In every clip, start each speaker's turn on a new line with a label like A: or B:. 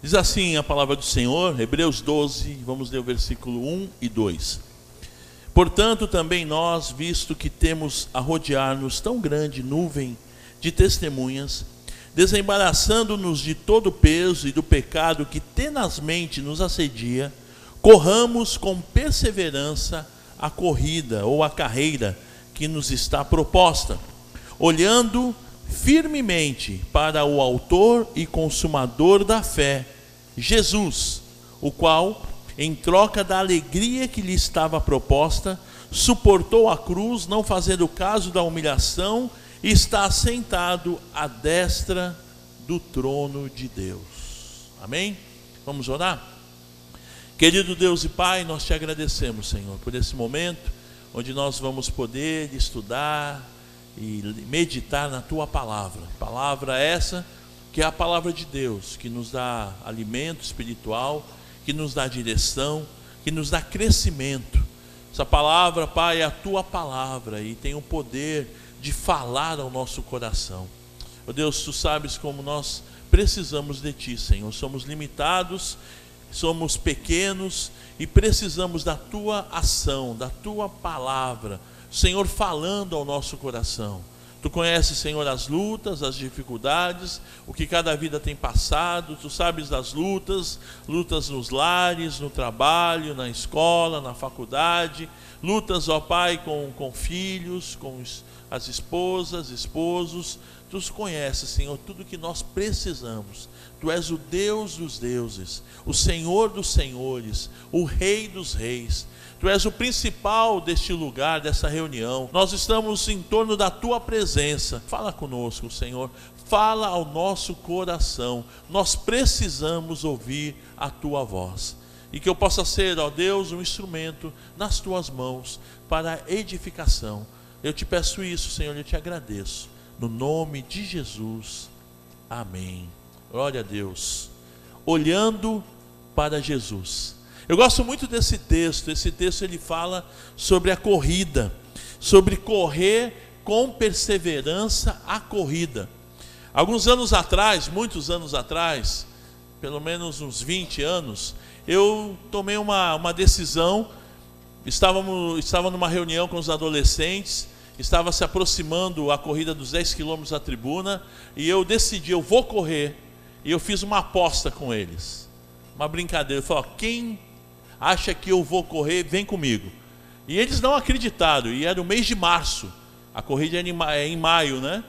A: Diz assim a palavra do Senhor, Hebreus 12, vamos ler o versículo 1 e 2. Portanto, também nós, visto que temos a rodear-nos tão grande nuvem de testemunhas, desembaraçando-nos de todo o peso e do pecado que tenazmente nos assedia, corramos com perseverança a corrida ou a carreira que nos está proposta, olhando firmemente para o Autor e Consumador da fé, Jesus, o qual, em troca da alegria que lhe estava proposta, suportou a cruz, não fazendo caso da humilhação, e está sentado à destra do trono de Deus. Amém? Vamos orar? Querido Deus e Pai, nós te agradecemos, Senhor, por esse momento onde nós vamos poder estudar, e meditar na tua palavra. Palavra essa que é a palavra de Deus, que nos dá alimento espiritual, que nos dá direção, que nos dá crescimento. Essa palavra, Pai, é a tua palavra e tem o poder de falar ao nosso coração. Oh Deus, tu sabes como nós precisamos de ti, Senhor. Somos limitados, somos pequenos e precisamos da tua ação, da tua palavra Senhor falando ao nosso coração. Tu conheces, Senhor, as lutas, as dificuldades, o que cada vida tem passado, tu sabes das lutas, lutas nos lares, no trabalho, na escola, na faculdade, lutas, ó Pai, com, com filhos, com as esposas, esposos. Tu conheces, Senhor, tudo que nós precisamos. Tu és o Deus dos deuses, o Senhor dos senhores, o Rei dos reis. Tu és o principal deste lugar, dessa reunião. Nós estamos em torno da tua presença. Fala conosco, Senhor. Fala ao nosso coração. Nós precisamos ouvir a tua voz. E que eu possa ser, ó Deus, um instrumento nas tuas mãos para edificação. Eu te peço isso, Senhor, eu te agradeço. No nome de Jesus. Amém. Glória a Deus. Olhando para Jesus. Eu gosto muito desse texto. Esse texto ele fala sobre a corrida, sobre correr com perseverança a corrida. Alguns anos atrás, muitos anos atrás, pelo menos uns 20 anos, eu tomei uma, uma decisão. Estávamos, estava numa reunião com os adolescentes, estava se aproximando a corrida dos 10 quilômetros da tribuna, e eu decidi, eu vou correr, e eu fiz uma aposta com eles. Uma brincadeira. Eu falei, ó, quem acha que eu vou correr, vem comigo. E eles não acreditaram, e era o mês de março, a corrida é em maio, né?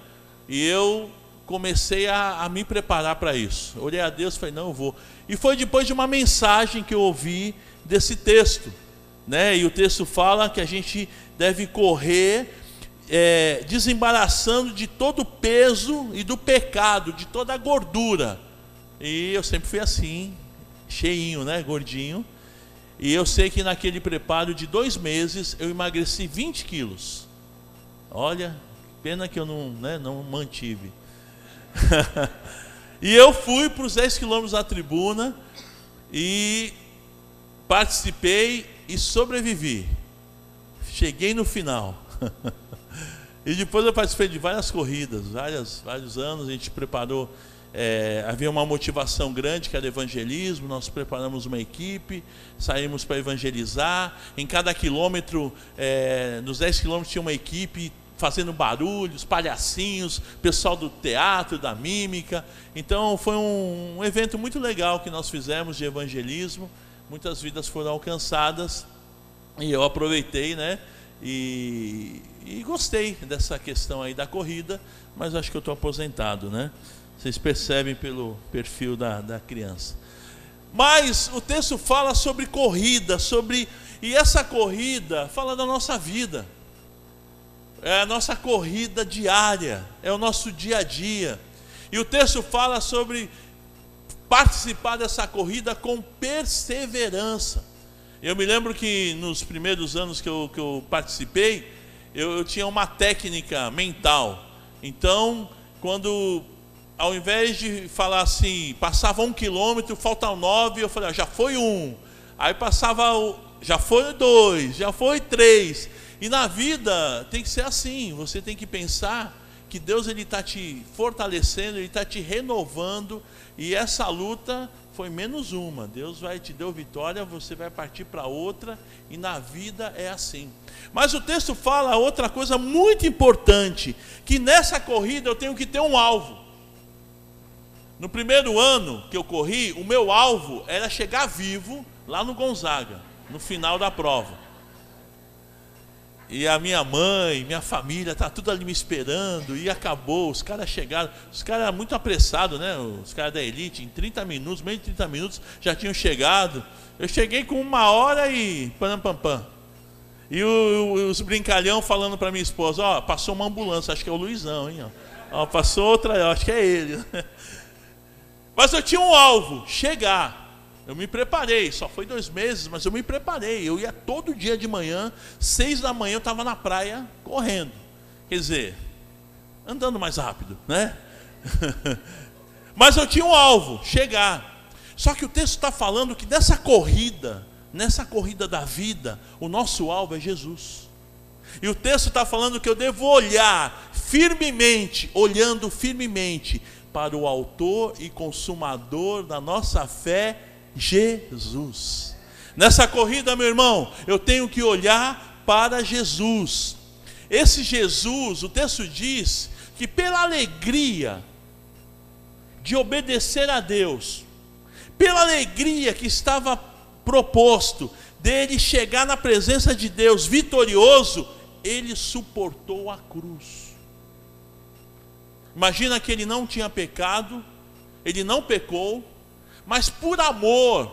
A: E eu comecei a, a me preparar para isso. Olhei a Deus e falei, não, eu vou. E foi depois de uma mensagem que eu ouvi desse texto, né? E o texto fala que a gente deve correr é, desembaraçando de todo o peso e do pecado, de toda a gordura. E eu sempre fui assim, cheinho, né? Gordinho. E eu sei que naquele preparo de dois meses eu emagreci 20 quilos. Olha, pena que eu não, né, não mantive. e eu fui para os 10 quilômetros da tribuna e participei e sobrevivi. Cheguei no final. e depois eu participei de várias corridas, várias, vários anos, a gente preparou é, havia uma motivação grande que era evangelismo. Nós preparamos uma equipe, saímos para evangelizar. Em cada quilômetro, é, nos 10 quilômetros, tinha uma equipe fazendo barulhos, palhacinhos, pessoal do teatro, da mímica. Então, foi um, um evento muito legal que nós fizemos de evangelismo. Muitas vidas foram alcançadas e eu aproveitei, né? E, e gostei dessa questão aí da corrida, mas acho que eu estou aposentado, né? Vocês percebem pelo perfil da, da criança. Mas o texto fala sobre corrida, sobre. E essa corrida fala da nossa vida. É a nossa corrida diária, é o nosso dia a dia. E o texto fala sobre participar dessa corrida com perseverança. Eu me lembro que nos primeiros anos que eu, que eu participei, eu, eu tinha uma técnica mental. Então, quando ao invés de falar assim, passava um quilômetro, faltam nove, eu falei, ah, já foi um. Aí passava, já foi dois, já foi três. E na vida tem que ser assim, você tem que pensar que Deus ele está te fortalecendo, ele está te renovando, e essa luta foi menos uma. Deus vai te deu vitória, você vai partir para outra e na vida é assim. Mas o texto fala outra coisa muito importante, que nessa corrida eu tenho que ter um alvo. No primeiro ano que eu corri, o meu alvo era chegar vivo lá no Gonzaga, no final da prova. E a minha mãe, minha família, tá tudo ali me esperando. E acabou, os caras chegaram. Os caras muito apressados, né? Os caras da elite, em 30 minutos, menos de 30 minutos, já tinham chegado. Eu cheguei com uma hora e. Pam, pam, pam. E o, os brincalhão falando para minha esposa: Ó, passou uma ambulância, acho que é o Luizão, hein? Ó, passou outra, acho que é ele. Mas eu tinha um alvo: chegar. Eu me preparei, só foi dois meses, mas eu me preparei. Eu ia todo dia de manhã, seis da manhã eu estava na praia correndo. Quer dizer, andando mais rápido, né? mas eu tinha um alvo, chegar. Só que o texto está falando que nessa corrida, nessa corrida da vida, o nosso alvo é Jesus. E o texto está falando que eu devo olhar firmemente, olhando firmemente para o autor e consumador da nossa fé Jesus. Nessa corrida, meu irmão, eu tenho que olhar para Jesus. Esse Jesus, o texto diz que pela alegria de obedecer a Deus, pela alegria que estava proposto dele chegar na presença de Deus vitorioso, ele suportou a cruz. Imagina que ele não tinha pecado, ele não pecou, mas por amor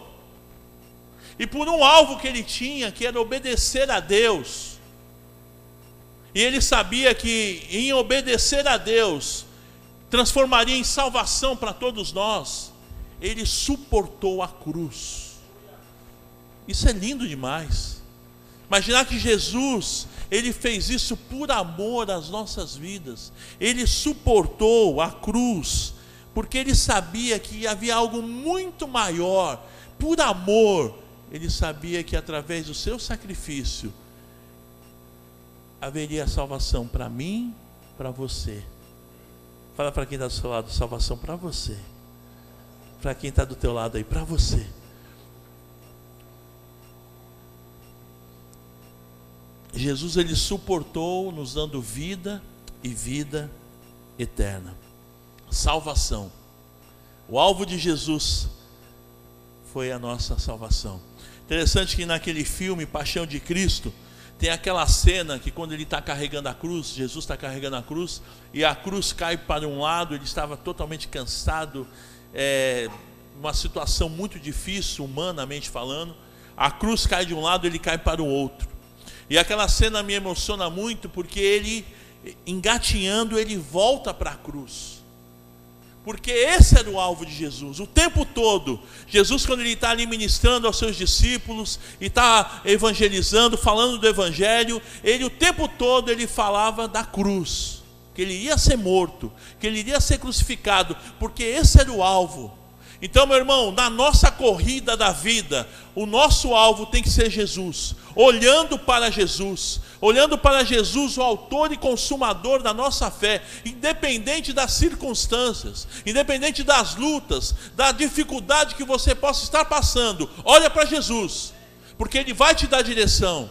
A: e por um alvo que ele tinha, que era obedecer a Deus. E ele sabia que em obedecer a Deus transformaria em salvação para todos nós. Ele suportou a cruz. Isso é lindo demais. Imaginar que Jesus, ele fez isso por amor às nossas vidas. Ele suportou a cruz porque ele sabia que havia algo muito maior, por amor, ele sabia que através do seu sacrifício haveria salvação para mim, para você. Fala para quem está do seu lado, salvação para você. Para quem está do teu lado aí, para você. Jesus ele suportou nos dando vida e vida eterna salvação. O alvo de Jesus foi a nossa salvação. Interessante que naquele filme Paixão de Cristo tem aquela cena que quando ele está carregando a cruz, Jesus está carregando a cruz e a cruz cai para um lado, ele estava totalmente cansado, é, uma situação muito difícil, humanamente falando. A cruz cai de um lado, ele cai para o outro. E aquela cena me emociona muito porque ele, engatinhando, ele volta para a cruz porque esse era o alvo de Jesus, o tempo todo. Jesus, quando ele está ali ministrando aos seus discípulos e está evangelizando, falando do Evangelho, ele o tempo todo ele falava da cruz, que ele ia ser morto, que ele iria ser crucificado, porque esse era o alvo. Então, meu irmão, na nossa corrida da vida, o nosso alvo tem que ser Jesus, olhando para Jesus, olhando para Jesus, o autor e consumador da nossa fé, independente das circunstâncias, independente das lutas, da dificuldade que você possa estar passando, olha para Jesus, porque Ele vai te dar direção,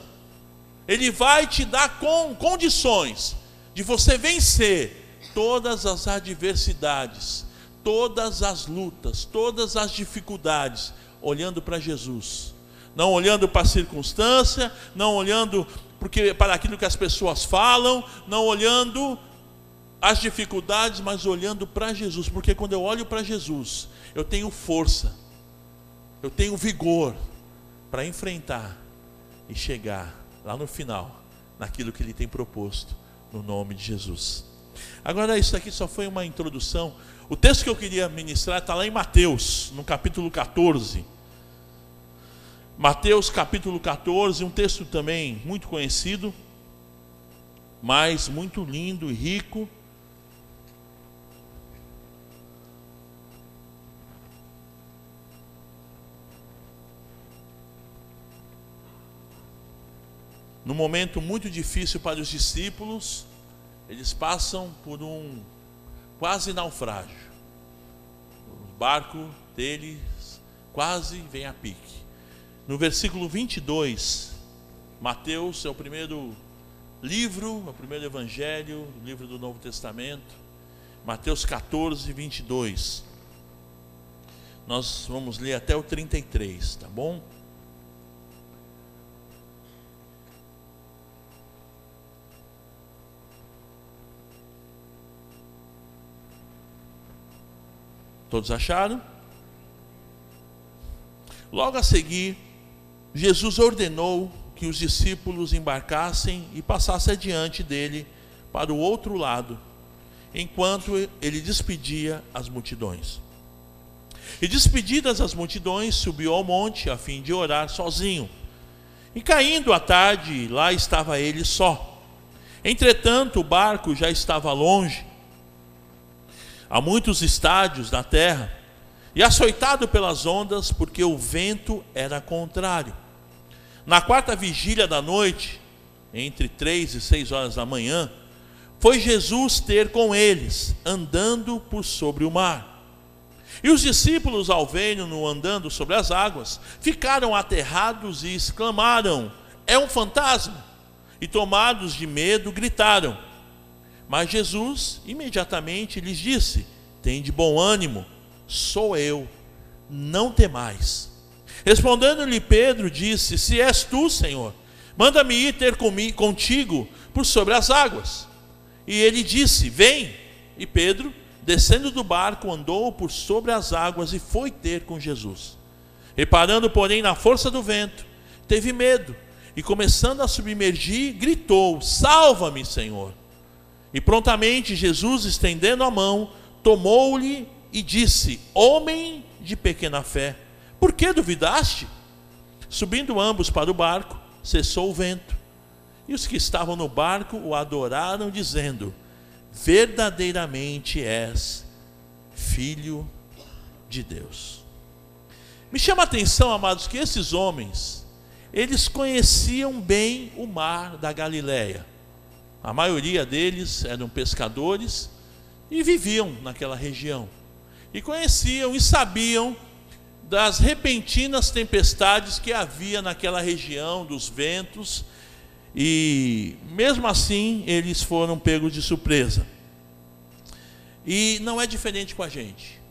A: Ele vai te dar com, condições de você vencer todas as adversidades todas as lutas, todas as dificuldades, olhando para Jesus. Não olhando para a circunstância, não olhando porque, para aquilo que as pessoas falam, não olhando as dificuldades, mas olhando para Jesus. Porque quando eu olho para Jesus, eu tenho força, eu tenho vigor para enfrentar e chegar lá no final, naquilo que Ele tem proposto, no nome de Jesus. Agora, isso aqui só foi uma introdução o texto que eu queria ministrar está lá em Mateus, no capítulo 14. Mateus capítulo 14, um texto também muito conhecido, mas muito lindo e rico. No momento muito difícil para os discípulos, eles passam por um quase naufrágio. O barco deles quase vem a pique. No versículo 22, Mateus é o primeiro livro, é o primeiro evangelho, livro do Novo Testamento. Mateus 14, 22. Nós vamos ler até o 33, tá bom? Todos acharam? Logo a seguir, Jesus ordenou que os discípulos embarcassem e passassem adiante dele para o outro lado, enquanto ele despedia as multidões. E despedidas as multidões, subiu ao monte a fim de orar sozinho. E caindo a tarde, lá estava ele só. Entretanto, o barco já estava longe, a muitos estádios da terra, e açoitado pelas ondas, porque o vento era contrário. Na quarta vigília da noite, entre três e seis horas da manhã, foi Jesus ter com eles, andando por sobre o mar. E os discípulos, ao verem-no andando sobre as águas, ficaram aterrados e exclamaram: É um fantasma! E tomados de medo, gritaram. Mas Jesus imediatamente lhes disse: Tem de bom ânimo, sou eu, não temais. Respondendo-lhe Pedro, disse: Se és tu, Senhor, manda-me ir ter comigo, contigo por sobre as águas. E ele disse: Vem. E Pedro, descendo do barco, andou por sobre as águas e foi ter com Jesus. Reparando, porém, na força do vento, teve medo e, começando a submergir, gritou: Salva-me, Senhor. E prontamente Jesus, estendendo a mão, tomou-lhe e disse: Homem de pequena fé, por que duvidaste? Subindo ambos para o barco, cessou o vento. E os que estavam no barco o adoraram, dizendo: Verdadeiramente és filho de Deus. Me chama a atenção, amados, que esses homens, eles conheciam bem o mar da Galileia. A maioria deles eram pescadores e viviam naquela região. E conheciam e sabiam das repentinas tempestades que havia naquela região, dos ventos, e mesmo assim eles foram pegos de surpresa. E não é diferente com a gente.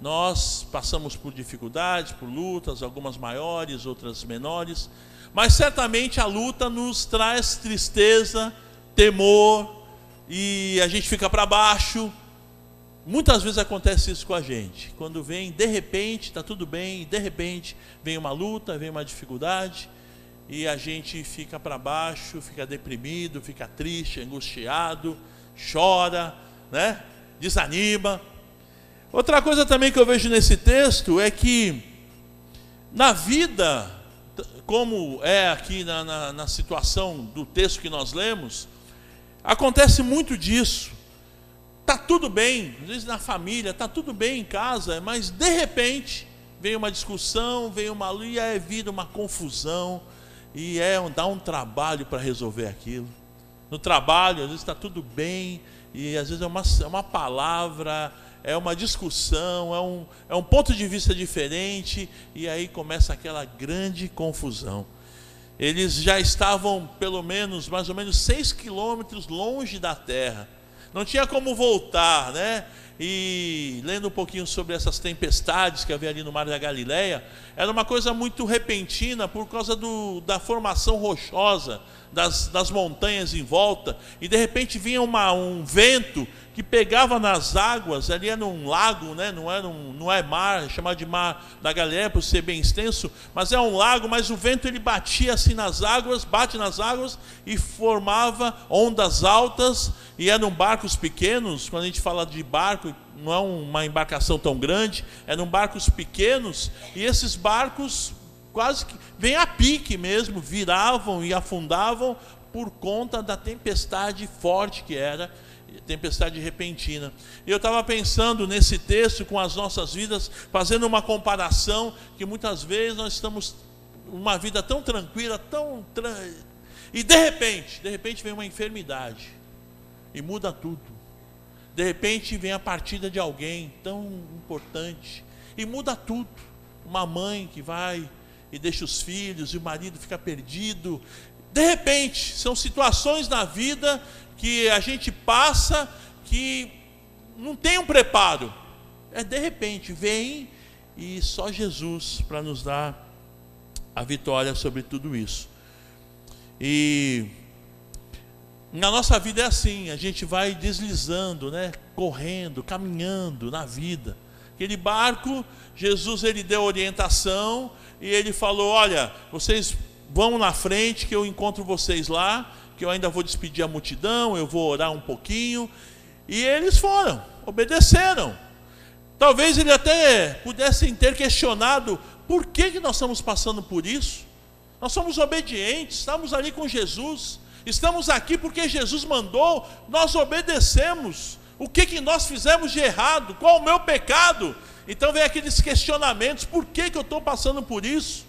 A: Nós passamos por dificuldades, por lutas, algumas maiores, outras menores, mas certamente a luta nos traz tristeza, temor, e a gente fica para baixo, Muitas vezes acontece isso com a gente. Quando vem, de repente, está tudo bem, de repente vem uma luta, vem uma dificuldade, e a gente fica para baixo, fica deprimido, fica triste, angustiado, chora, né? desanima. Outra coisa também que eu vejo nesse texto é que na vida, como é aqui na, na, na situação do texto que nós lemos, acontece muito disso Está tudo bem, às vezes na família, está tudo bem em casa, mas de repente vem uma discussão, vem uma e é vida uma confusão, e é dá um trabalho para resolver aquilo. No trabalho, às vezes está tudo bem, e às vezes é uma, é uma palavra, é uma discussão, é um, é um ponto de vista diferente, e aí começa aquela grande confusão. Eles já estavam pelo menos, mais ou menos, seis quilômetros longe da terra não tinha como voltar, né? E lendo um pouquinho sobre essas tempestades que havia ali no Mar da Galileia, era uma coisa muito repentina por causa do, da formação rochosa das, das montanhas em volta, e de repente vinha uma, um vento que pegava nas águas, ali era um lago, né? não, era um, não é mar, é chamado de mar da Galileia por ser bem extenso, mas é um lago, mas o vento ele batia assim nas águas, bate nas águas e formava ondas altas, e eram barcos pequenos, quando a gente fala de barco, não é uma embarcação tão grande, eram barcos pequenos, e esses barcos quase que vem a pique mesmo, viravam e afundavam por conta da tempestade forte que era, tempestade repentina. Eu estava pensando nesse texto com as nossas vidas, fazendo uma comparação que muitas vezes nós estamos uma vida tão tranquila, tão e de repente, de repente vem uma enfermidade e muda tudo. De repente vem a partida de alguém tão importante E muda tudo. Uma mãe que vai e deixa os filhos e o marido fica perdido. De repente, são situações na vida que a gente passa que não tem um preparo. É de repente, vem e só Jesus para nos dar a vitória sobre tudo isso. E na nossa vida é assim, a gente vai deslizando, né? Correndo, caminhando na vida. Aquele barco, Jesus ele deu orientação e ele falou: "Olha, vocês vão na frente que eu encontro vocês lá, que eu ainda vou despedir a multidão, eu vou orar um pouquinho". E eles foram, obedeceram. Talvez ele até pudessem ter questionado por que, que nós estamos passando por isso. Nós somos obedientes, estamos ali com Jesus, estamos aqui porque Jesus mandou, nós obedecemos. O que, que nós fizemos de errado? Qual o meu pecado? Então vem aqueles questionamentos: por que, que eu estou passando por isso?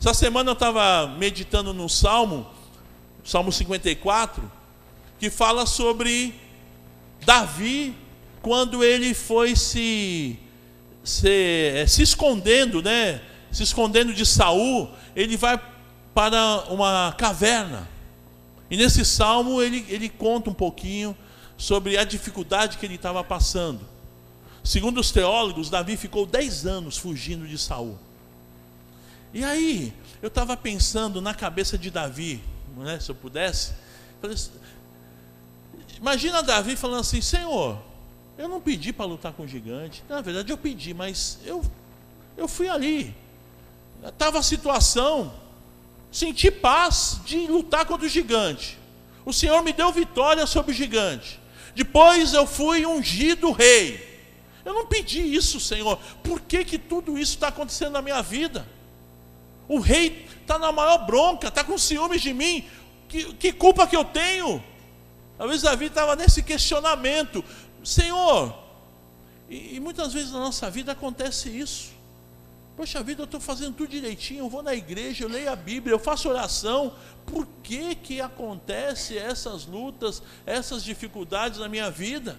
A: Essa semana eu estava meditando no Salmo, Salmo 54, que fala sobre Davi quando ele foi se, se, eh, se escondendo, né? Se escondendo de Saul, ele vai para uma caverna. E nesse salmo ele, ele conta um pouquinho sobre a dificuldade que ele estava passando. Segundo os teólogos, Davi ficou dez anos fugindo de Saul. E aí, eu estava pensando na cabeça de Davi, né, se eu pudesse. Assim, imagina Davi falando assim: Senhor, eu não pedi para lutar com o gigante. Na verdade, eu pedi, mas eu, eu fui ali. Estava a situação. Senti paz de lutar contra o gigante. O Senhor me deu vitória sobre o gigante. Depois eu fui ungido rei. Eu não pedi isso, Senhor. Por que, que tudo isso está acontecendo na minha vida? O rei está na maior bronca, está com ciúmes de mim. Que, que culpa que eu tenho? Talvez Davi estava nesse questionamento. Senhor, e, e muitas vezes na nossa vida acontece isso. Poxa vida, eu estou fazendo tudo direitinho, eu vou na igreja, eu leio a Bíblia, eu faço oração. Por que que acontece essas lutas, essas dificuldades na minha vida?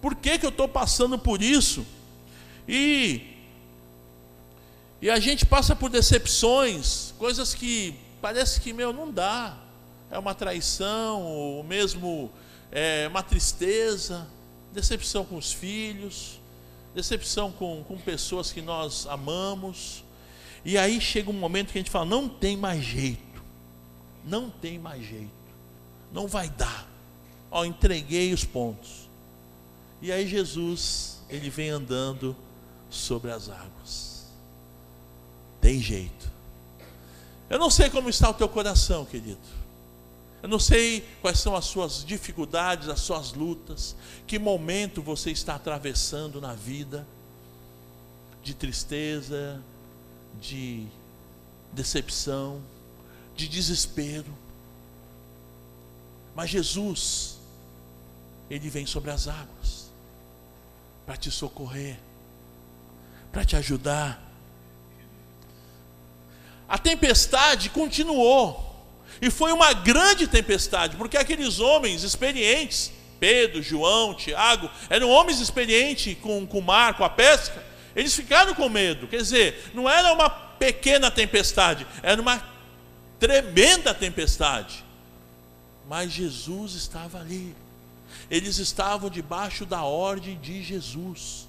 A: Por que que eu estou passando por isso? E e a gente passa por decepções, coisas que parece que meu não dá. É uma traição, ou mesmo é uma tristeza decepção com os filhos, decepção com, com pessoas que nós amamos. E aí chega um momento que a gente fala: não tem mais jeito, não tem mais jeito, não vai dar. Ó, entreguei os pontos. E aí Jesus, ele vem andando sobre as águas. Tem jeito. Eu não sei como está o teu coração, querido. Eu não sei quais são as suas dificuldades, as suas lutas, que momento você está atravessando na vida de tristeza, de decepção, de desespero. Mas Jesus, Ele vem sobre as águas para te socorrer, para te ajudar. A tempestade continuou. E foi uma grande tempestade, porque aqueles homens experientes, Pedro, João, Tiago, eram homens experientes com, com o mar, com a pesca, eles ficaram com medo. Quer dizer, não era uma pequena tempestade, era uma tremenda tempestade. Mas Jesus estava ali. Eles estavam debaixo da ordem de Jesus.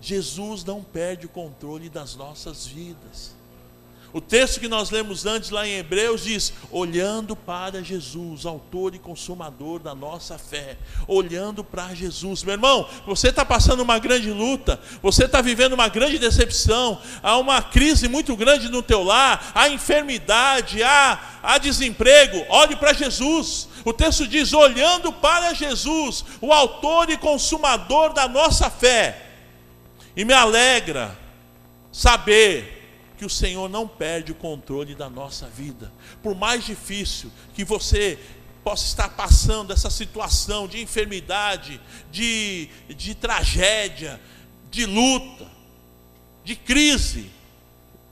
A: Jesus não perde o controle das nossas vidas. O texto que nós lemos antes lá em Hebreus diz: olhando para Jesus, autor e consumador da nossa fé, olhando para Jesus. Meu irmão, você está passando uma grande luta, você está vivendo uma grande decepção, há uma crise muito grande no teu lar, há enfermidade, há, há desemprego. Olhe para Jesus. O texto diz: olhando para Jesus, o autor e consumador da nossa fé. E me alegra saber que o Senhor não perde o controle da nossa vida. Por mais difícil que você possa estar passando essa situação de enfermidade, de, de tragédia, de luta, de crise,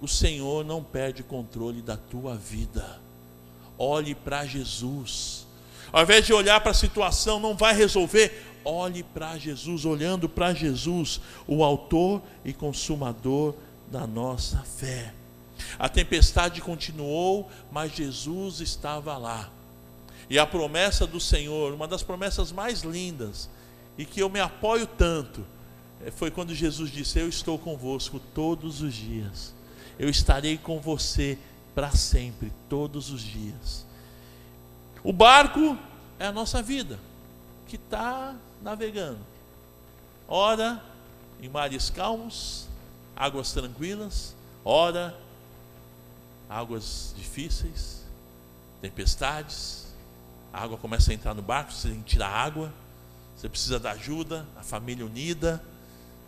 A: o Senhor não perde o controle da tua vida. Olhe para Jesus. Ao invés de olhar para a situação, não vai resolver, olhe para Jesus, olhando para Jesus, o autor e consumador da nossa fé. A tempestade continuou, mas Jesus estava lá. E a promessa do Senhor, uma das promessas mais lindas, e que eu me apoio tanto, é, foi quando Jesus disse: Eu estou convosco todos os dias, eu estarei com você para sempre, todos os dias. O barco é a nossa vida, que está navegando, ora em mares calmos, águas tranquilas, ora águas difíceis, tempestades, a água começa a entrar no barco, você tem que tirar água, você precisa da ajuda, a família unida,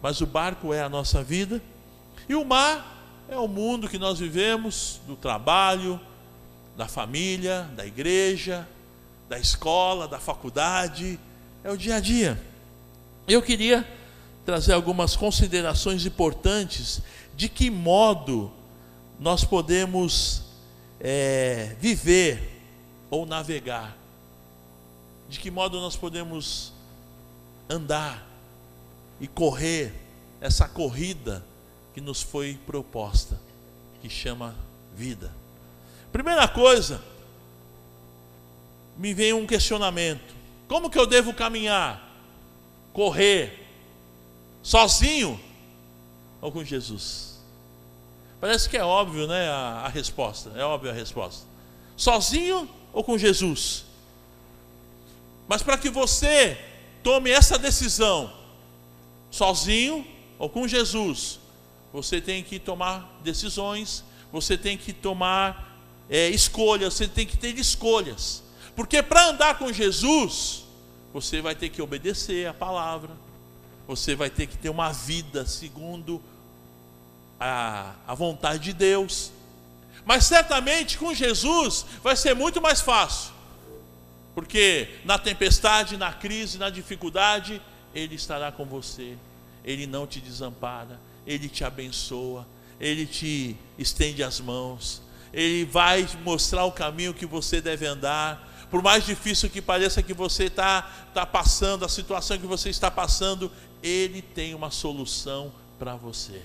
A: mas o barco é a nossa vida, e o mar é o mundo que nós vivemos, do trabalho, da família, da igreja, da escola, da faculdade, é o dia a dia. Eu queria trazer algumas considerações importantes de que modo nós podemos é, viver ou navegar, de que modo nós podemos andar e correr essa corrida que nos foi proposta, que chama vida. Primeira coisa, me vem um questionamento: como que eu devo caminhar? Correr sozinho ou com Jesus? Parece que é óbvio, né? A, a resposta, é óbvia a resposta. Sozinho ou com Jesus? Mas para que você tome essa decisão, sozinho ou com Jesus, você tem que tomar decisões, você tem que tomar é, escolhas, você tem que ter escolhas. Porque para andar com Jesus, você vai ter que obedecer a palavra, você vai ter que ter uma vida segundo a, a vontade de Deus. Mas certamente com Jesus vai ser muito mais fácil, porque na tempestade, na crise, na dificuldade, Ele estará com você, Ele não te desampara, ele te abençoa, Ele te estende as mãos, Ele vai mostrar o caminho que você deve andar. Por mais difícil que pareça que você está tá passando, a situação que você está passando, Ele tem uma solução para você.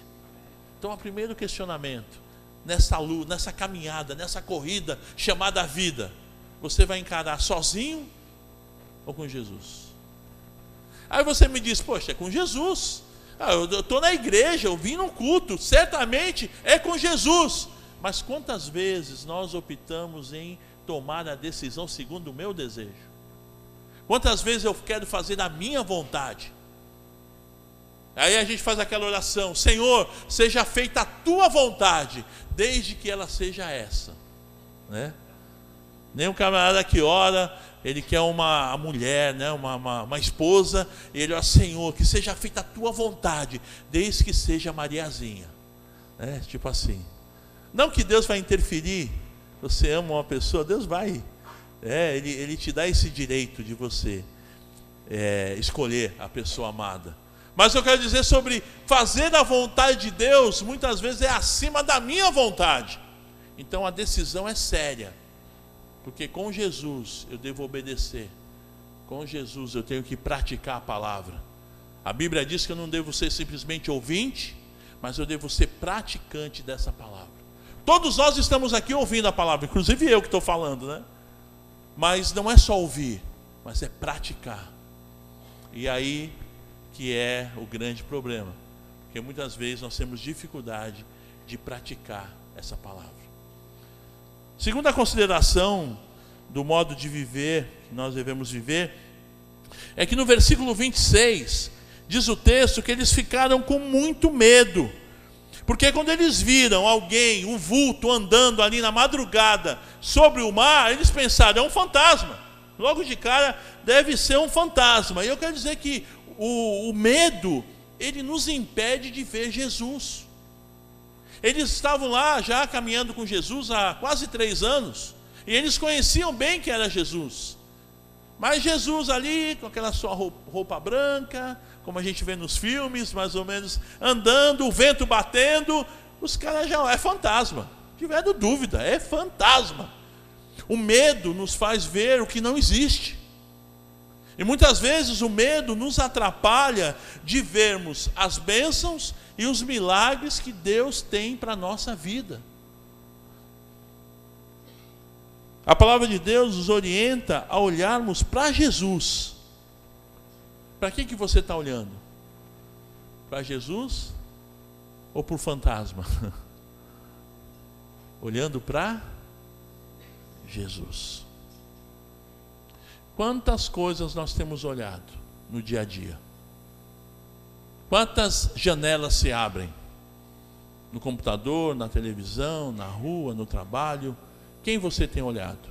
A: Então, o primeiro questionamento, nessa luta, nessa caminhada, nessa corrida chamada vida, você vai encarar sozinho ou com Jesus? Aí você me diz, poxa, é com Jesus. Ah, eu estou na igreja, eu vim num culto, certamente é com Jesus. Mas quantas vezes nós optamos em tomar a decisão segundo o meu desejo? Quantas vezes eu quero fazer a minha vontade? Aí a gente faz aquela oração: Senhor, seja feita a tua vontade, desde que ela seja essa. Né? Nem um camarada que ora, ele quer uma mulher, né, uma, uma, uma esposa, e ele, ó Senhor, que seja feita a tua vontade, desde que seja Mariazinha. Né, tipo assim. Não que Deus vai interferir, você ama uma pessoa, Deus vai. É, ele, ele te dá esse direito de você é, escolher a pessoa amada. Mas eu quero dizer sobre fazer a vontade de Deus, muitas vezes é acima da minha vontade. Então a decisão é séria. Porque com Jesus eu devo obedecer. Com Jesus eu tenho que praticar a palavra. A Bíblia diz que eu não devo ser simplesmente ouvinte, mas eu devo ser praticante dessa palavra. Todos nós estamos aqui ouvindo a palavra, inclusive eu que estou falando, né? Mas não é só ouvir, mas é praticar. E aí que é o grande problema, porque muitas vezes nós temos dificuldade de praticar essa palavra. Segunda consideração do modo de viver que nós devemos viver é que no versículo 26 diz o texto que eles ficaram com muito medo. Porque quando eles viram alguém, um vulto andando ali na madrugada sobre o mar, eles pensaram, é um fantasma. Logo de cara, deve ser um fantasma. E eu quero dizer que o, o medo, ele nos impede de ver Jesus. Eles estavam lá já caminhando com Jesus há quase três anos, e eles conheciam bem que era Jesus. Mas Jesus ali, com aquela sua roupa branca, como a gente vê nos filmes, mais ou menos, andando, o vento batendo, os caras já é fantasma. Tiveram dúvida, é fantasma. O medo nos faz ver o que não existe. E muitas vezes o medo nos atrapalha de vermos as bênçãos e os milagres que Deus tem para a nossa vida. A palavra de Deus nos orienta a olharmos para Jesus. Para quem que você está olhando? Para Jesus ou para o fantasma? olhando para Jesus. Quantas coisas nós temos olhado no dia a dia? Quantas janelas se abrem? No computador, na televisão, na rua, no trabalho? Quem você tem olhado?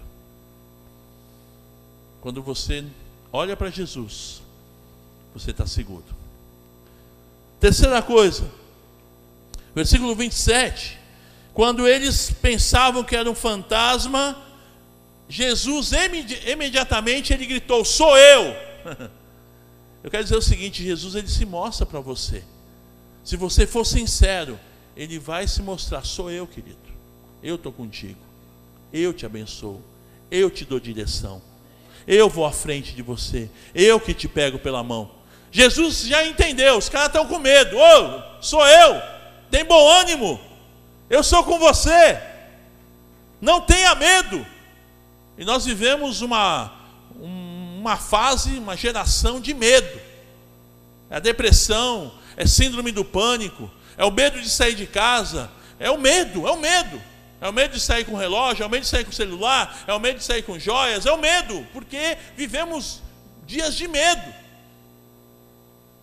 A: Quando você olha para Jesus, você está seguro. Terceira coisa, versículo 27. Quando eles pensavam que era um fantasma, Jesus imediatamente ele gritou: Sou eu! Eu quero dizer o seguinte: Jesus ele se mostra para você. Se você for sincero, ele vai se mostrar: Sou eu, querido. Eu estou contigo. Eu te abençoo. Eu te dou direção. Eu vou à frente de você. Eu que te pego pela mão. Jesus já entendeu. Os caras estão com medo. Ô, oh, sou eu. Tem bom ânimo. Eu sou com você. Não tenha medo. E nós vivemos uma, uma fase, uma geração de medo. É a depressão, é síndrome do pânico, é o medo de sair de casa, é o medo, é o medo. É o medo de sair com relógio, é o medo de sair com celular, é o medo de sair com joias, é o medo, porque vivemos dias de medo.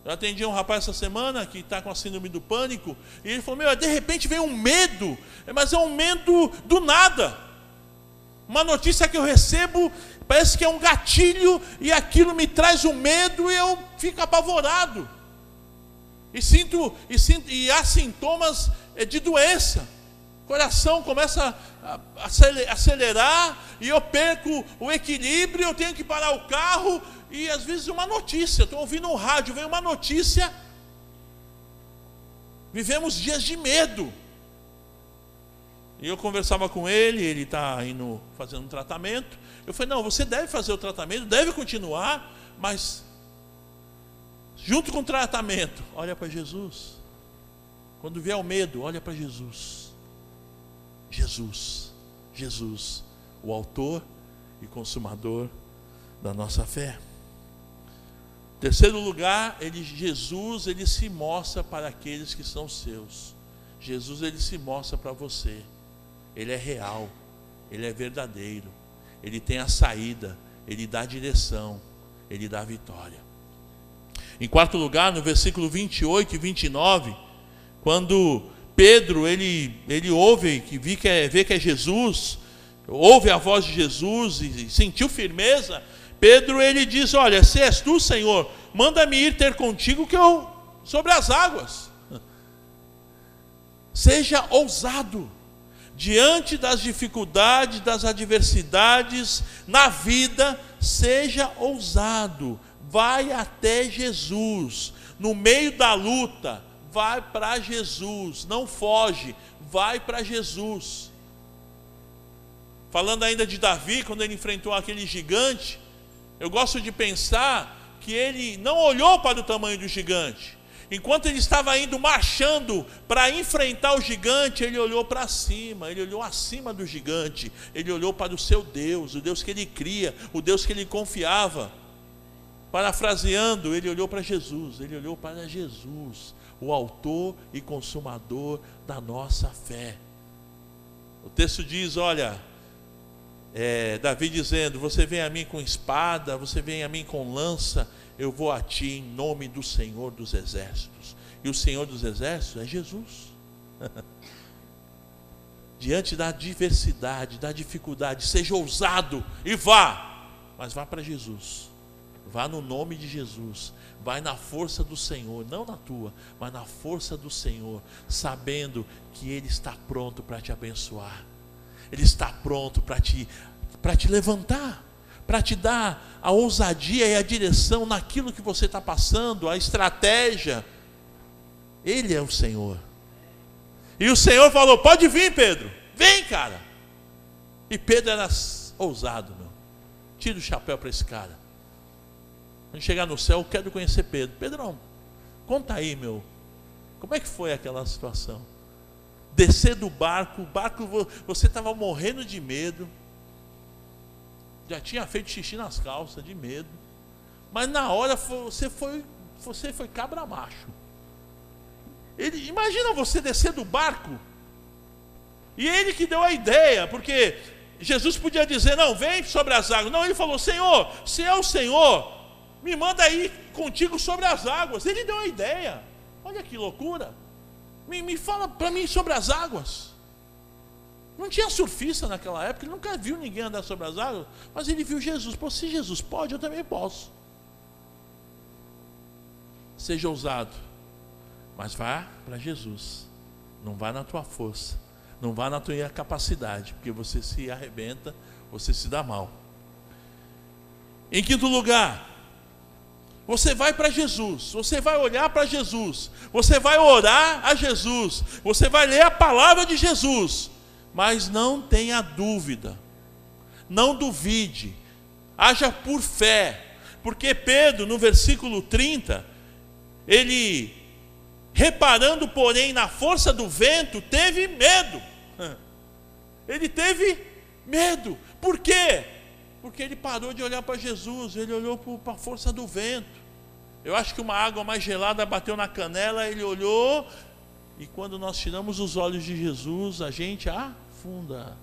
A: Eu atendi um rapaz essa semana que está com a síndrome do pânico, e ele falou: Meu, de repente vem um medo, mas é um medo do nada. Uma notícia que eu recebo parece que é um gatilho e aquilo me traz um medo e eu fico apavorado. E sinto e, sinto, e há sintomas eh, de doença. O coração começa a acelerar e eu perco o equilíbrio, eu tenho que parar o carro e às vezes uma notícia, estou ouvindo um rádio, vem uma notícia. Vivemos dias de medo. E eu conversava com ele, ele está indo fazendo um tratamento. Eu falei, não, você deve fazer o tratamento, deve continuar, mas junto com o tratamento, olha para Jesus. Quando vier o medo, olha para Jesus. Jesus, Jesus, o autor e consumador da nossa fé. Terceiro lugar, ele, Jesus, ele se mostra para aqueles que são seus. Jesus, ele se mostra para você. Ele é real, ele é verdadeiro, ele tem a saída, ele dá a direção, ele dá a vitória. Em quarto lugar, no versículo 28 e 29, quando Pedro ele, ele ouve, que vê que, é, vê que é Jesus, ouve a voz de Jesus e sentiu firmeza, Pedro ele diz: Olha, se és tu, Senhor, manda-me ir ter contigo que eu sobre as águas. Seja ousado diante das dificuldades, das adversidades na vida, seja ousado, vai até Jesus. No meio da luta, vai para Jesus, não foge, vai para Jesus. Falando ainda de Davi, quando ele enfrentou aquele gigante, eu gosto de pensar que ele não olhou para o tamanho do gigante, Enquanto ele estava indo marchando para enfrentar o gigante, ele olhou para cima, ele olhou acima do gigante, ele olhou para o seu Deus, o Deus que ele cria, o Deus que ele confiava. Parafraseando, ele olhou para Jesus, ele olhou para Jesus, o autor e consumador da nossa fé. O texto diz: Olha, é, Davi dizendo: Você vem a mim com espada, você vem a mim com lança, eu vou a ti em nome do Senhor dos Exércitos. E o Senhor dos Exércitos é Jesus. Diante da diversidade, da dificuldade, seja ousado e vá, mas vá para Jesus. Vá no nome de Jesus. Vai na força do Senhor, não na tua, mas na força do Senhor, sabendo que Ele está pronto para te abençoar. Ele está pronto para te, para te levantar para te dar a ousadia e a direção naquilo que você está passando, a estratégia. Ele é o Senhor. E o Senhor falou: Pode vir, Pedro, vem, cara. E Pedro era ousado, meu. Tira o chapéu para esse cara. Quando chegar no céu, eu quero conhecer Pedro. Pedrão, conta aí, meu. Como é que foi aquela situação? Descer do barco, o barco, você estava morrendo de medo. Já tinha feito xixi nas calças, de medo. Mas na hora você foi, você foi cabra macho. Ele, imagina você descer do barco. E ele que deu a ideia, porque Jesus podia dizer: Não, vem sobre as águas. Não, ele falou: Senhor, se é o Senhor, me manda aí contigo sobre as águas. Ele deu a ideia. Olha que loucura. Me, me fala para mim sobre as águas. Não tinha surfista naquela época, ele nunca viu ninguém andar sobre as águas, mas ele viu Jesus. Pô, se Jesus pode, eu também posso. Seja ousado, mas vá para Jesus. Não vá na tua força, não vá na tua capacidade, porque você se arrebenta, você se dá mal. Em quinto lugar, você vai para Jesus, você vai olhar para Jesus, você vai orar a Jesus, você vai ler a palavra de Jesus, mas não tenha dúvida, não duvide, haja por fé, porque Pedro, no versículo 30, ele, reparando, porém, na força do vento, teve medo. Ele teve medo, por quê? Porque ele parou de olhar para Jesus, ele olhou para a força do vento. Eu acho que uma água mais gelada bateu na canela, ele olhou, e quando nós tiramos os olhos de Jesus, a gente afunda.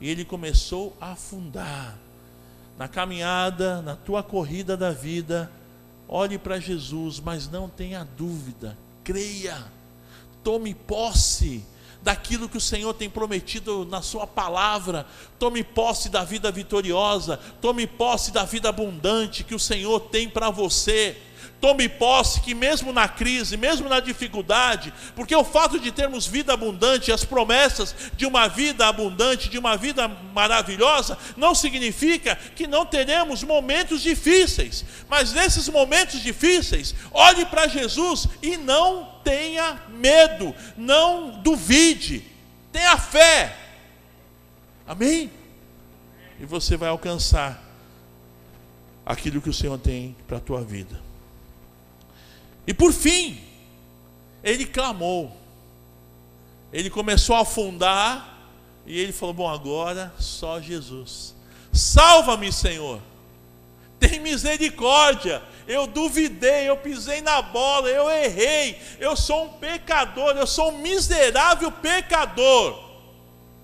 A: E ele começou a afundar. Na caminhada, na tua corrida da vida, olhe para Jesus, mas não tenha dúvida, creia, tome posse daquilo que o Senhor tem prometido na Sua palavra. Tome posse da vida vitoriosa, tome posse da vida abundante que o Senhor tem para você. Tome posse que, mesmo na crise, mesmo na dificuldade, porque o fato de termos vida abundante, as promessas de uma vida abundante, de uma vida maravilhosa, não significa que não teremos momentos difíceis, mas nesses momentos difíceis, olhe para Jesus e não tenha medo, não duvide, tenha fé. Amém? E você vai alcançar aquilo que o Senhor tem para a tua vida. E por fim, ele clamou. Ele começou a afundar e ele falou: Bom, agora só Jesus. Salva-me, Senhor. Tem misericórdia. Eu duvidei, eu pisei na bola, eu errei. Eu sou um pecador, eu sou um miserável pecador.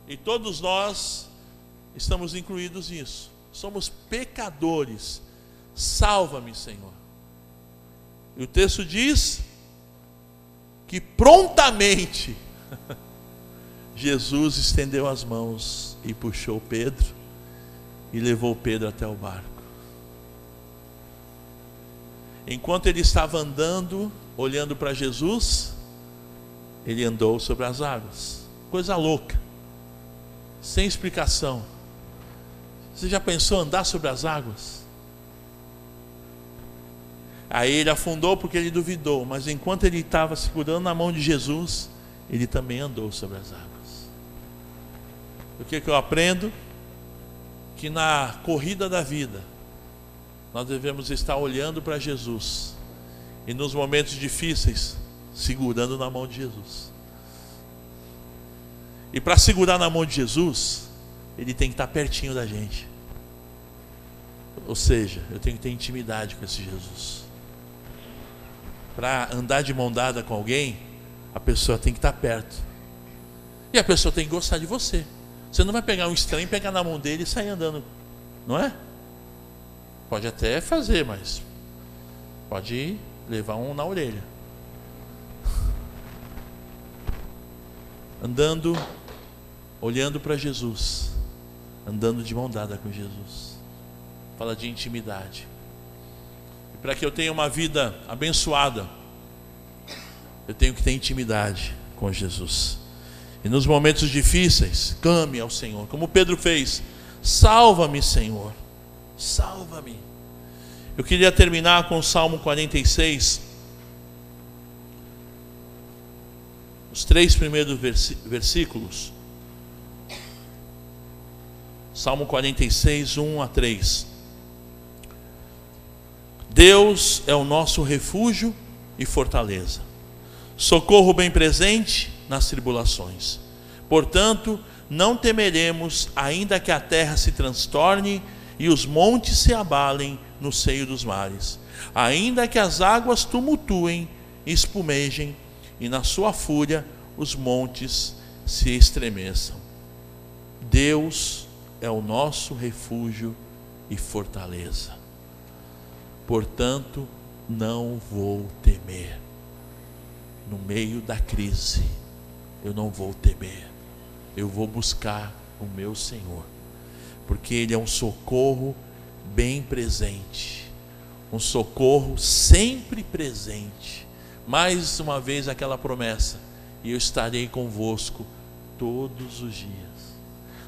A: E todos nós estamos incluídos nisso. Somos pecadores. Salva-me, Senhor. E o texto diz que prontamente Jesus estendeu as mãos e puxou Pedro e levou Pedro até o barco. Enquanto ele estava andando, olhando para Jesus, ele andou sobre as águas. Coisa louca, sem explicação. Você já pensou andar sobre as águas? Aí ele afundou porque ele duvidou, mas enquanto ele estava segurando na mão de Jesus, ele também andou sobre as águas. O que, que eu aprendo? Que na corrida da vida, nós devemos estar olhando para Jesus e nos momentos difíceis, segurando na mão de Jesus. E para segurar na mão de Jesus, ele tem que estar pertinho da gente. Ou seja, eu tenho que ter intimidade com esse Jesus. Para andar de mão dada com alguém, a pessoa tem que estar perto. E a pessoa tem que gostar de você. Você não vai pegar um estranho, pegar na mão dele e sair andando, não é? Pode até fazer, mas pode levar um na orelha. Andando, olhando para Jesus, andando de mão dada com Jesus. Fala de intimidade. E para que eu tenha uma vida abençoada, eu tenho que ter intimidade com Jesus. E nos momentos difíceis, clame ao Senhor, como Pedro fez: Salva-me, Senhor salva-me. Eu queria terminar com o Salmo 46, os três primeiros versículos. Salmo 46, 1 a 3. Deus é o nosso refúgio e fortaleza, socorro bem presente nas tribulações. Portanto, não temeremos, ainda que a terra se transtorne e os montes se abalem no seio dos mares, ainda que as águas tumultuem e espumejem, e na sua fúria os montes se estremeçam. Deus é o nosso refúgio e fortaleza. Portanto, não vou temer. No meio da crise, eu não vou temer. Eu vou buscar o meu Senhor, porque Ele é um socorro bem presente, um socorro sempre presente. Mais uma vez aquela promessa: e eu estarei convosco todos os dias.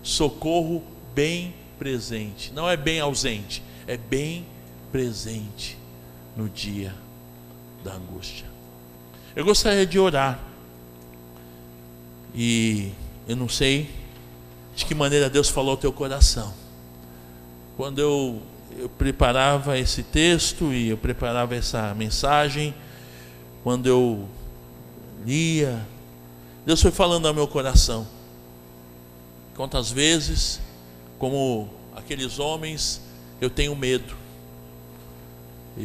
A: Socorro bem presente, não é bem ausente, é bem presente no dia da angústia. Eu gostaria de orar. E eu não sei de que maneira Deus falou ao teu coração. Quando eu, eu preparava esse texto e eu preparava essa mensagem, quando eu lia, Deus foi falando ao meu coração. Quantas vezes, como aqueles homens, eu tenho medo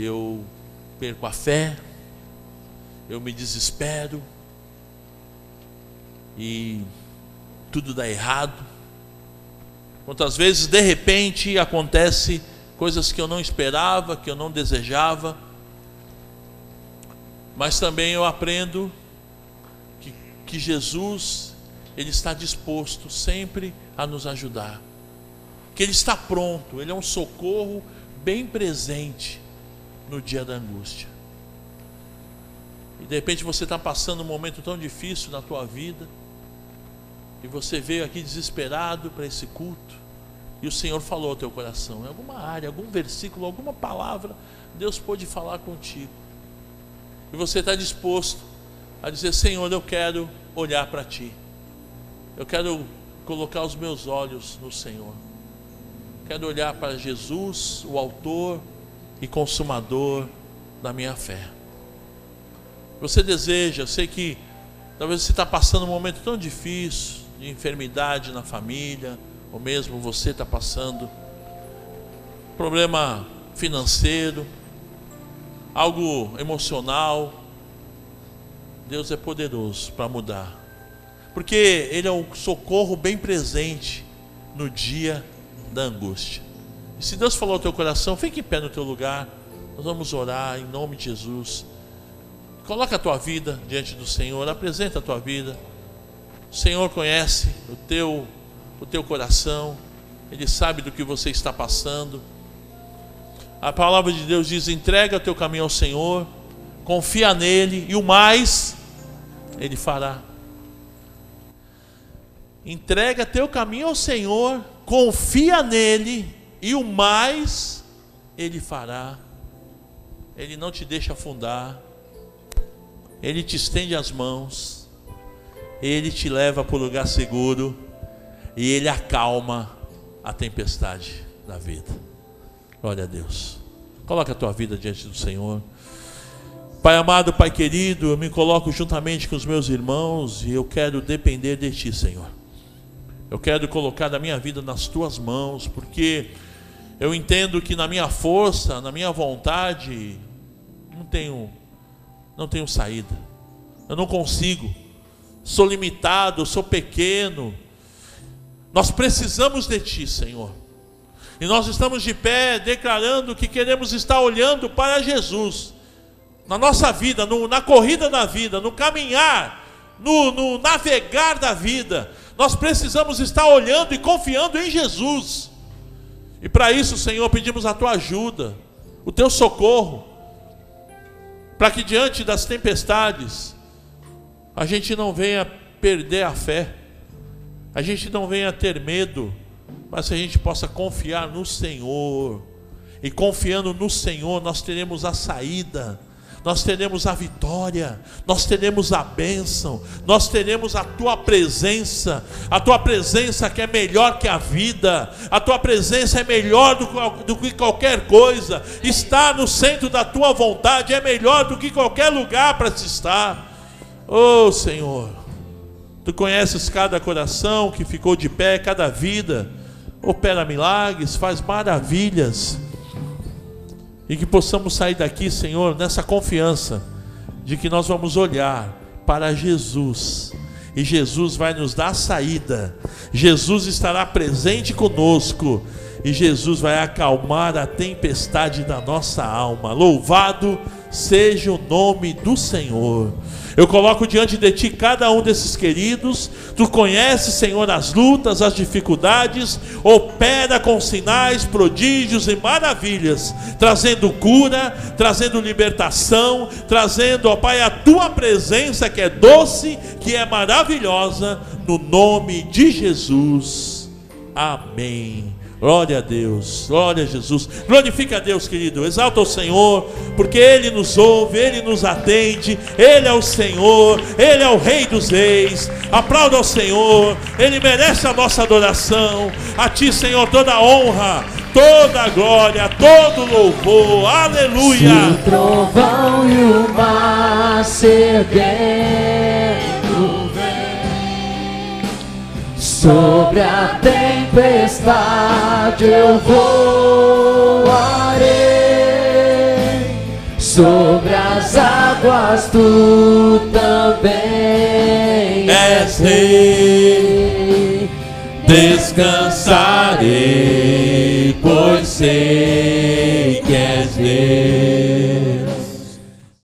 A: eu perco a fé, eu me desespero e tudo dá errado. Quantas vezes de repente acontece coisas que eu não esperava, que eu não desejava, mas também eu aprendo que, que Jesus ele está disposto sempre a nos ajudar, que ele está pronto, ele é um socorro bem presente no dia da angústia. E de repente você está passando um momento tão difícil na tua vida, e você veio aqui desesperado para esse culto, e o Senhor falou ao teu coração, em alguma área, algum versículo, alguma palavra, Deus pode falar contigo. E você está disposto a dizer: Senhor, eu quero olhar para ti, eu quero colocar os meus olhos no Senhor, quero olhar para Jesus, o Autor e consumador da minha fé. Você deseja, eu sei que talvez você está passando um momento tão difícil de enfermidade na família, ou mesmo você está passando problema financeiro, algo emocional. Deus é poderoso para mudar, porque Ele é um socorro bem presente no dia da angústia. E se Deus falou ao teu coração, fique em pé no teu lugar. Nós vamos orar em nome de Jesus. Coloca a tua vida diante do Senhor, apresenta a tua vida. O Senhor conhece o teu o teu coração. Ele sabe do que você está passando. A palavra de Deus diz: entrega o teu caminho ao Senhor, confia nele e o mais ele fará. Entrega teu caminho ao Senhor, confia nele e o mais Ele fará. Ele não te deixa afundar. Ele te estende as mãos. Ele te leva para o lugar seguro. E Ele acalma a tempestade da vida. Glória a Deus. Coloca a tua vida diante do Senhor. Pai amado, Pai querido, eu me coloco juntamente com os meus irmãos e eu quero depender de Ti, Senhor. Eu quero colocar a minha vida nas Tuas mãos, porque eu entendo que na minha força, na minha vontade, não tenho, não tenho saída. Eu não consigo. Sou limitado, sou pequeno. Nós precisamos de Ti, Senhor. E nós estamos de pé declarando que queremos estar olhando para Jesus. Na nossa vida, no, na corrida da vida, no caminhar, no, no navegar da vida. Nós precisamos estar olhando e confiando em Jesus. E para isso, Senhor, pedimos a tua ajuda, o teu socorro, para que diante das tempestades a gente não venha perder a fé, a gente não venha ter medo, mas a gente possa confiar no Senhor. E confiando no Senhor, nós teremos a saída, nós teremos a vitória, nós teremos a bênção, nós teremos a tua presença, a tua presença que é melhor que a vida, a tua presença é melhor do, do que qualquer coisa, está no centro da tua vontade, é melhor do que qualquer lugar para se estar. Oh Senhor, tu conheces cada coração que ficou de pé, cada vida, opera milagres, faz maravilhas e que possamos sair daqui, Senhor, nessa confiança de que nós vamos olhar para Jesus e Jesus vai nos dar a saída. Jesus estará presente conosco e Jesus vai acalmar a tempestade da nossa alma. Louvado seja o nome do Senhor. Eu coloco diante de ti cada um desses queridos. Tu conheces, Senhor, as lutas, as dificuldades. Opera com sinais, prodígios e maravilhas, trazendo cura, trazendo libertação, trazendo, ó Pai, a tua presença que é doce, que é maravilhosa, no nome de Jesus. Amém. Glória a Deus, glória a Jesus. Glorifica a Deus, querido. Exalta o Senhor, porque Ele nos ouve, Ele nos atende. Ele é o Senhor, Ele é o Rei dos Reis. Aplauda ao Senhor, Ele merece a nossa adoração. A Ti, Senhor, toda honra, toda glória, todo louvor. Aleluia. Se
B: o trovão e o mar Sobre a tempestade eu voarei, sobre as águas tu também és rei. Descansarei, pois sei que és rei.